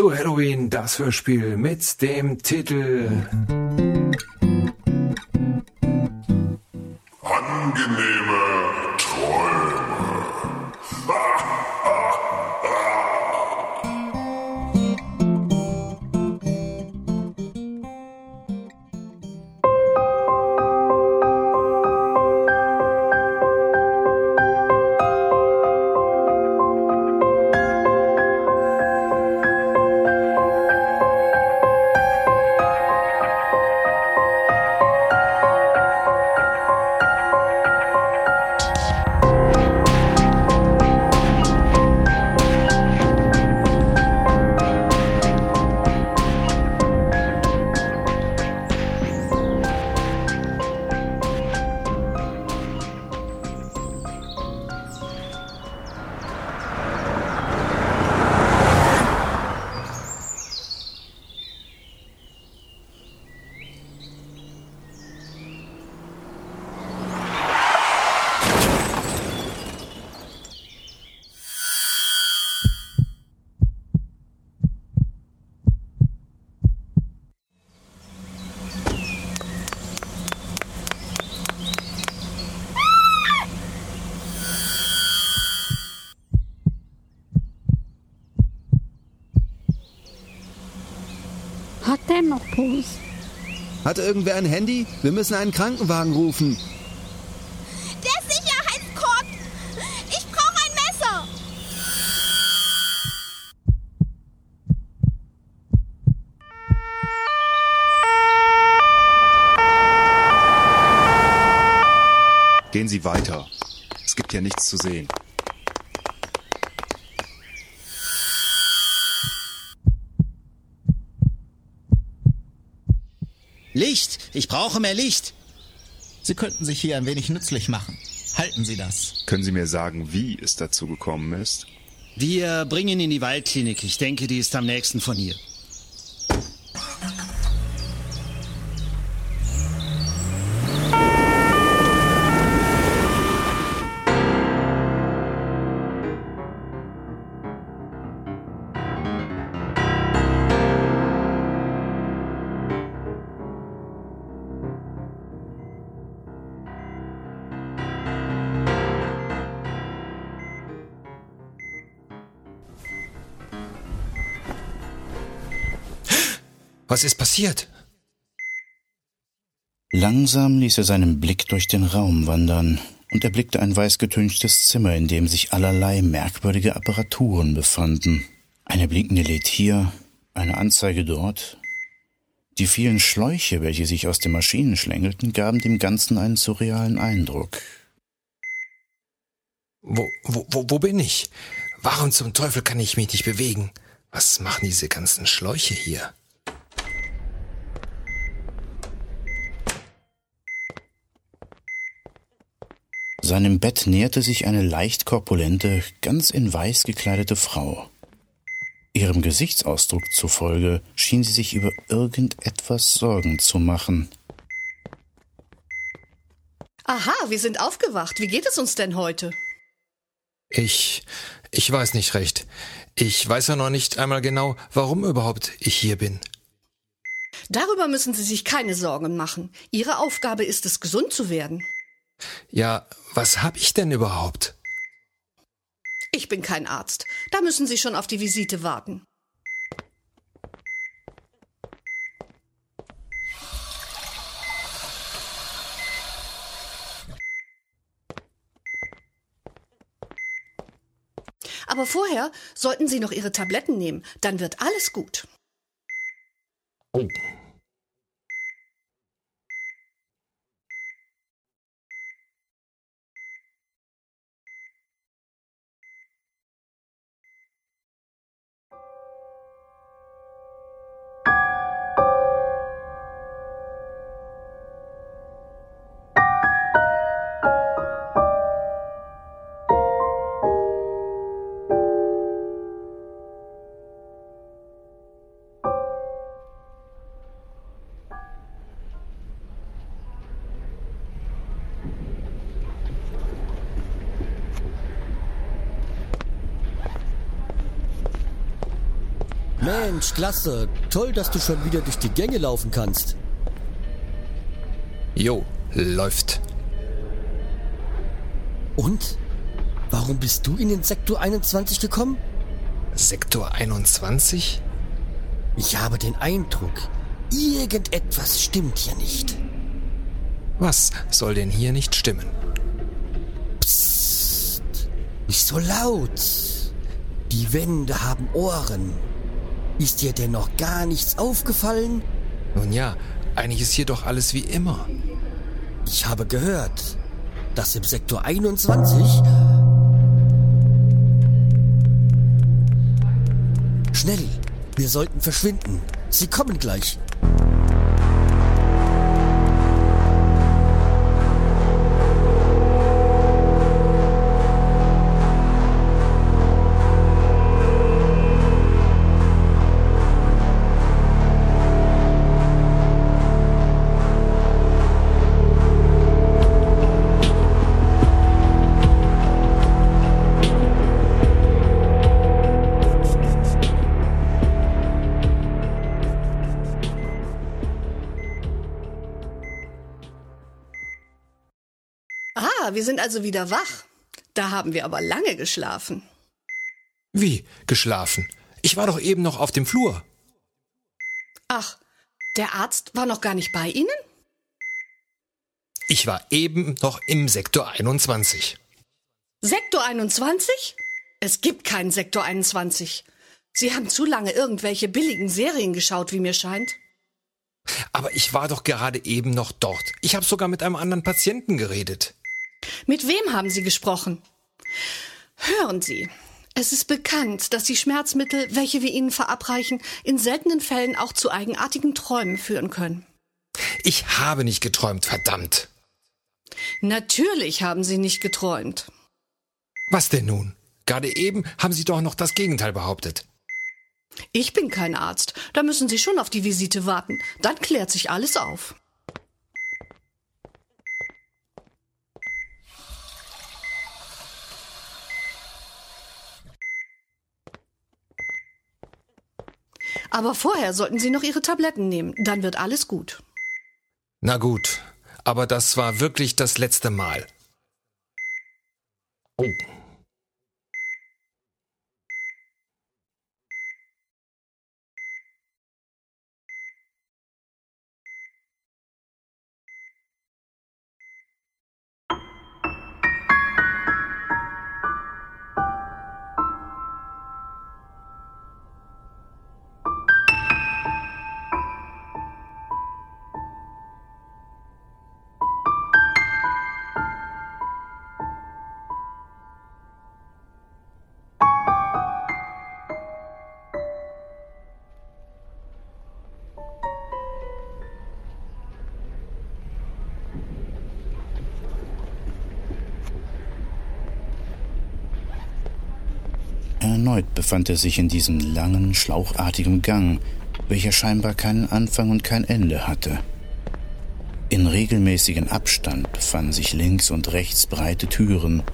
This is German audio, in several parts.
zu Halloween, das Hörspiel mit dem Titel Angenehme noch Puls? Hat irgendwer ein Handy? Wir müssen einen Krankenwagen rufen. Der Sicherheitsgurt! Ich brauche ein Messer! Gehen Sie weiter. Es gibt hier nichts zu sehen. Licht! Ich brauche mehr Licht! Sie könnten sich hier ein wenig nützlich machen. Halten Sie das. Können Sie mir sagen, wie es dazu gekommen ist? Wir bringen ihn in die Waldklinik. Ich denke, die ist am nächsten von hier. Was ist passiert? Langsam ließ er seinen Blick durch den Raum wandern und erblickte ein weißgetünchtes Zimmer, in dem sich allerlei merkwürdige Apparaturen befanden. Eine blinkende LED hier, eine Anzeige dort. Die vielen Schläuche, welche sich aus den Maschinen schlängelten, gaben dem Ganzen einen surrealen Eindruck. Wo, wo, wo, wo bin ich? Warum zum Teufel kann ich mich nicht bewegen? Was machen diese ganzen Schläuche hier? Seinem Bett näherte sich eine leicht korpulente, ganz in weiß gekleidete Frau. Ihrem Gesichtsausdruck zufolge schien sie sich über irgendetwas Sorgen zu machen. Aha, wir sind aufgewacht. Wie geht es uns denn heute? Ich, ich weiß nicht recht. Ich weiß ja noch nicht einmal genau, warum überhaupt ich hier bin. Darüber müssen Sie sich keine Sorgen machen. Ihre Aufgabe ist es, gesund zu werden. Ja, was hab ich denn überhaupt? Ich bin kein Arzt. Da müssen Sie schon auf die Visite warten. Aber vorher sollten Sie noch Ihre Tabletten nehmen. Dann wird alles gut. Oh. Mensch, klasse. Toll, dass du schon wieder durch die Gänge laufen kannst. Jo, läuft. Und? Warum bist du in den Sektor 21 gekommen? Sektor 21? Ich habe den Eindruck, irgendetwas stimmt hier nicht. Was soll denn hier nicht stimmen? Psst, nicht so laut. Die Wände haben Ohren. Ist dir denn noch gar nichts aufgefallen? Nun ja, eigentlich ist hier doch alles wie immer. Ich habe gehört, dass im Sektor 21 Schnell, wir sollten verschwinden. Sie kommen gleich. Wir sind also wieder wach. Da haben wir aber lange geschlafen. Wie? Geschlafen? Ich war doch eben noch auf dem Flur. Ach, der Arzt war noch gar nicht bei Ihnen? Ich war eben noch im Sektor 21. Sektor 21? Es gibt keinen Sektor 21. Sie haben zu lange irgendwelche billigen Serien geschaut, wie mir scheint. Aber ich war doch gerade eben noch dort. Ich habe sogar mit einem anderen Patienten geredet. Mit wem haben Sie gesprochen? Hören Sie, es ist bekannt, dass die Schmerzmittel, welche wir Ihnen verabreichen, in seltenen Fällen auch zu eigenartigen Träumen führen können. Ich habe nicht geträumt, verdammt. Natürlich haben Sie nicht geträumt. Was denn nun? Gerade eben haben Sie doch noch das Gegenteil behauptet. Ich bin kein Arzt. Da müssen Sie schon auf die Visite warten. Dann klärt sich alles auf. Aber vorher sollten Sie noch Ihre Tabletten nehmen. Dann wird alles gut. Na gut, aber das war wirklich das letzte Mal. Erneut befand er sich in diesem langen, schlauchartigen Gang, welcher scheinbar keinen Anfang und kein Ende hatte. In regelmäßigen Abstand befanden sich links und rechts breite Türen.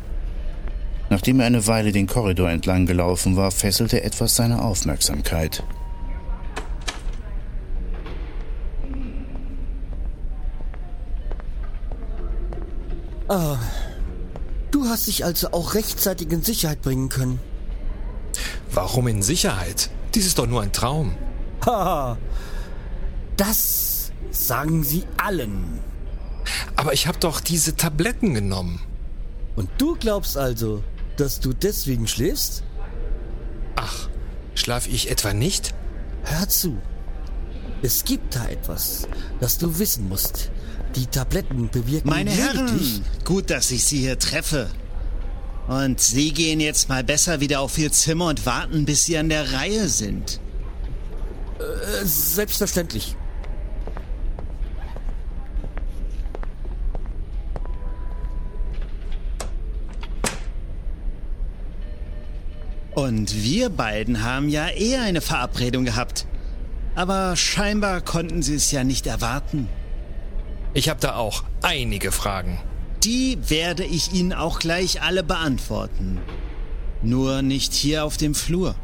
Nachdem er eine Weile den Korridor entlang gelaufen war, fesselte etwas seine Aufmerksamkeit. Ah, du hast dich also auch rechtzeitig in Sicherheit bringen können. Warum in Sicherheit? Dies ist doch nur ein Traum. Haha, das sagen sie allen. Aber ich habe doch diese Tabletten genommen. Und du glaubst also, dass du deswegen schläfst? Ach, schlaf ich etwa nicht? Hör zu. Es gibt da etwas, das du wissen musst. Die Tabletten bewirken Meine Herren, gut, dass ich Sie hier treffe. Und Sie gehen jetzt mal besser wieder auf Ihr Zimmer und warten, bis Sie an der Reihe sind. Äh, selbstverständlich. Und wir beiden haben ja eher eine Verabredung gehabt. Aber scheinbar konnten Sie es ja nicht erwarten. Ich habe da auch einige Fragen. Die werde ich Ihnen auch gleich alle beantworten. Nur nicht hier auf dem Flur.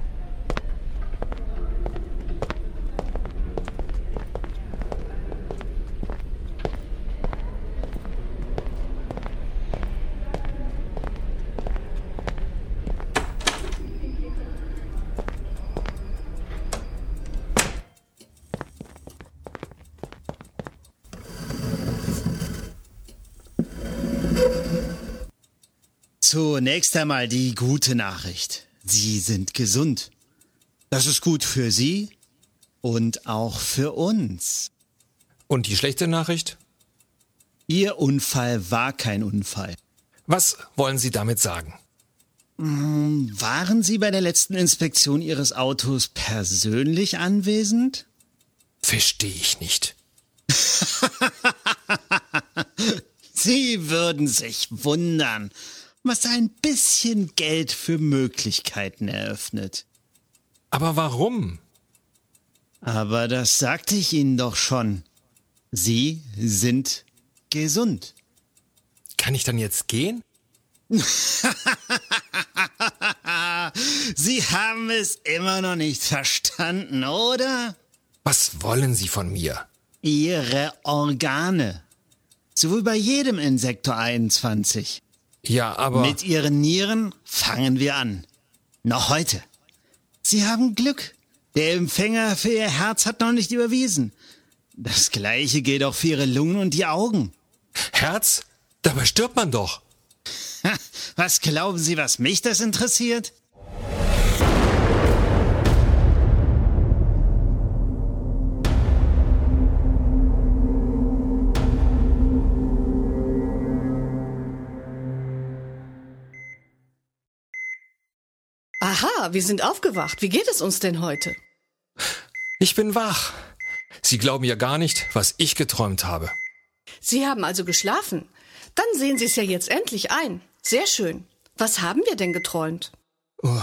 Zunächst einmal die gute Nachricht. Sie sind gesund. Das ist gut für Sie und auch für uns. Und die schlechte Nachricht? Ihr Unfall war kein Unfall. Was wollen Sie damit sagen? Waren Sie bei der letzten Inspektion Ihres Autos persönlich anwesend? Verstehe ich nicht. Sie würden sich wundern, was ein bisschen Geld für Möglichkeiten eröffnet. Aber warum? Aber das sagte ich Ihnen doch schon. Sie sind gesund. Kann ich dann jetzt gehen? Sie haben es immer noch nicht verstanden, oder? Was wollen Sie von mir? Ihre Organe. So wie bei jedem in Sektor 21. Ja, aber. Mit Ihren Nieren fangen wir an. Noch heute. Sie haben Glück. Der Empfänger für Ihr Herz hat noch nicht überwiesen. Das gleiche gilt auch für Ihre Lungen und die Augen. Herz? Dabei stirbt man doch. Was glauben Sie, was mich das interessiert? Aha, wir sind aufgewacht. Wie geht es uns denn heute? Ich bin wach. Sie glauben ja gar nicht, was ich geträumt habe. Sie haben also geschlafen. Dann sehen Sie es ja jetzt endlich ein. Sehr schön. Was haben wir denn geträumt? Oh,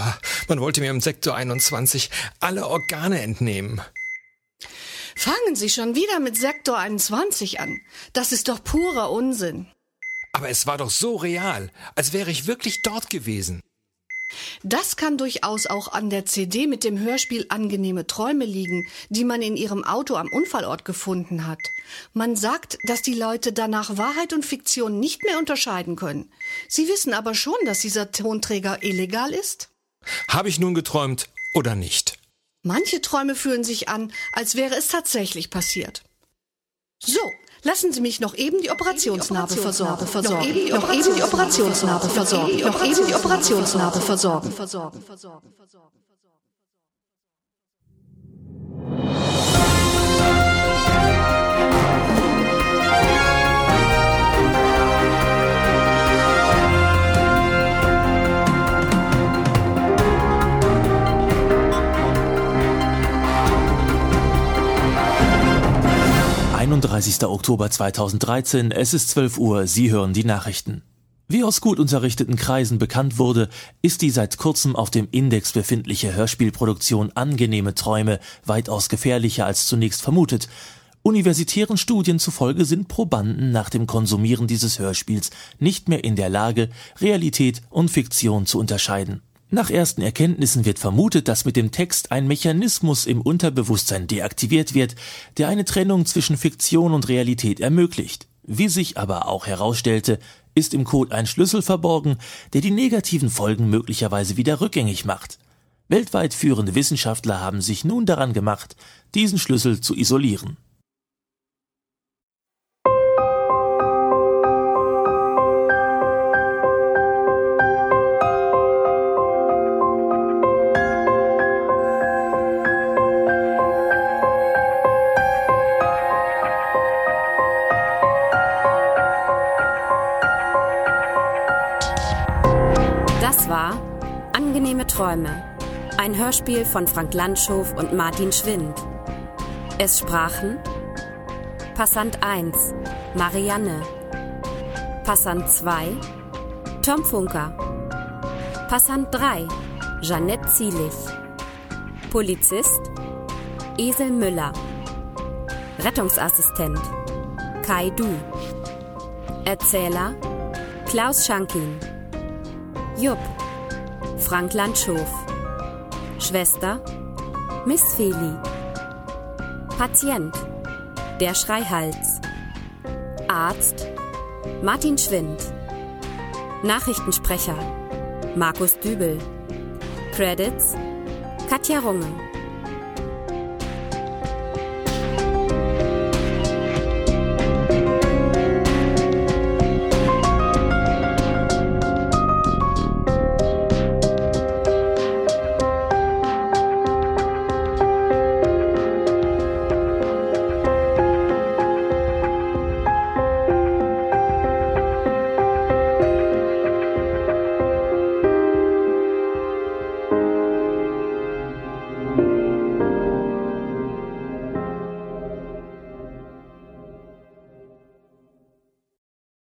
man wollte mir im Sektor 21 alle Organe entnehmen. Fangen Sie schon wieder mit Sektor 21 an. Das ist doch purer Unsinn. Aber es war doch so real, als wäre ich wirklich dort gewesen. Das kann durchaus auch an der CD mit dem Hörspiel Angenehme Träume liegen, die man in ihrem Auto am Unfallort gefunden hat. Man sagt, dass die Leute danach Wahrheit und Fiktion nicht mehr unterscheiden können. Sie wissen aber schon, dass dieser Tonträger illegal ist? Habe ich nun geträumt oder nicht? Manche Träume fühlen sich an, als wäre es tatsächlich passiert. So, Lassen Sie mich noch eben die Operationsnarbe versorgen. Noch eben die Operationsnarbe versorgen. Noch eben die Operationsnarbe versorgen. Einunddreißigster Oktober 2013, es ist 12 Uhr, Sie hören die Nachrichten. Wie aus gut unterrichteten Kreisen bekannt wurde, ist die seit kurzem auf dem Index befindliche Hörspielproduktion Angenehme Träume weitaus gefährlicher als zunächst vermutet. Universitären Studien zufolge sind Probanden nach dem Konsumieren dieses Hörspiels nicht mehr in der Lage, Realität und Fiktion zu unterscheiden. Nach ersten Erkenntnissen wird vermutet, dass mit dem Text ein Mechanismus im Unterbewusstsein deaktiviert wird, der eine Trennung zwischen Fiktion und Realität ermöglicht. Wie sich aber auch herausstellte, ist im Code ein Schlüssel verborgen, der die negativen Folgen möglicherweise wieder rückgängig macht. Weltweit führende Wissenschaftler haben sich nun daran gemacht, diesen Schlüssel zu isolieren. Das war Angenehme Träume, ein Hörspiel von Frank Landschow und Martin Schwind. Es sprachen Passant 1 Marianne, Passant 2 Tom Funker, Passant 3 Jeanette Zielich, Polizist Esel Müller, Rettungsassistent Kai Du, Erzähler Klaus Schankin. Jupp, Frank Landschow, Schwester, Miss Feli, Patient, der Schreihals, Arzt, Martin Schwind, Nachrichtensprecher, Markus Dübel, Credits, Katja Runge.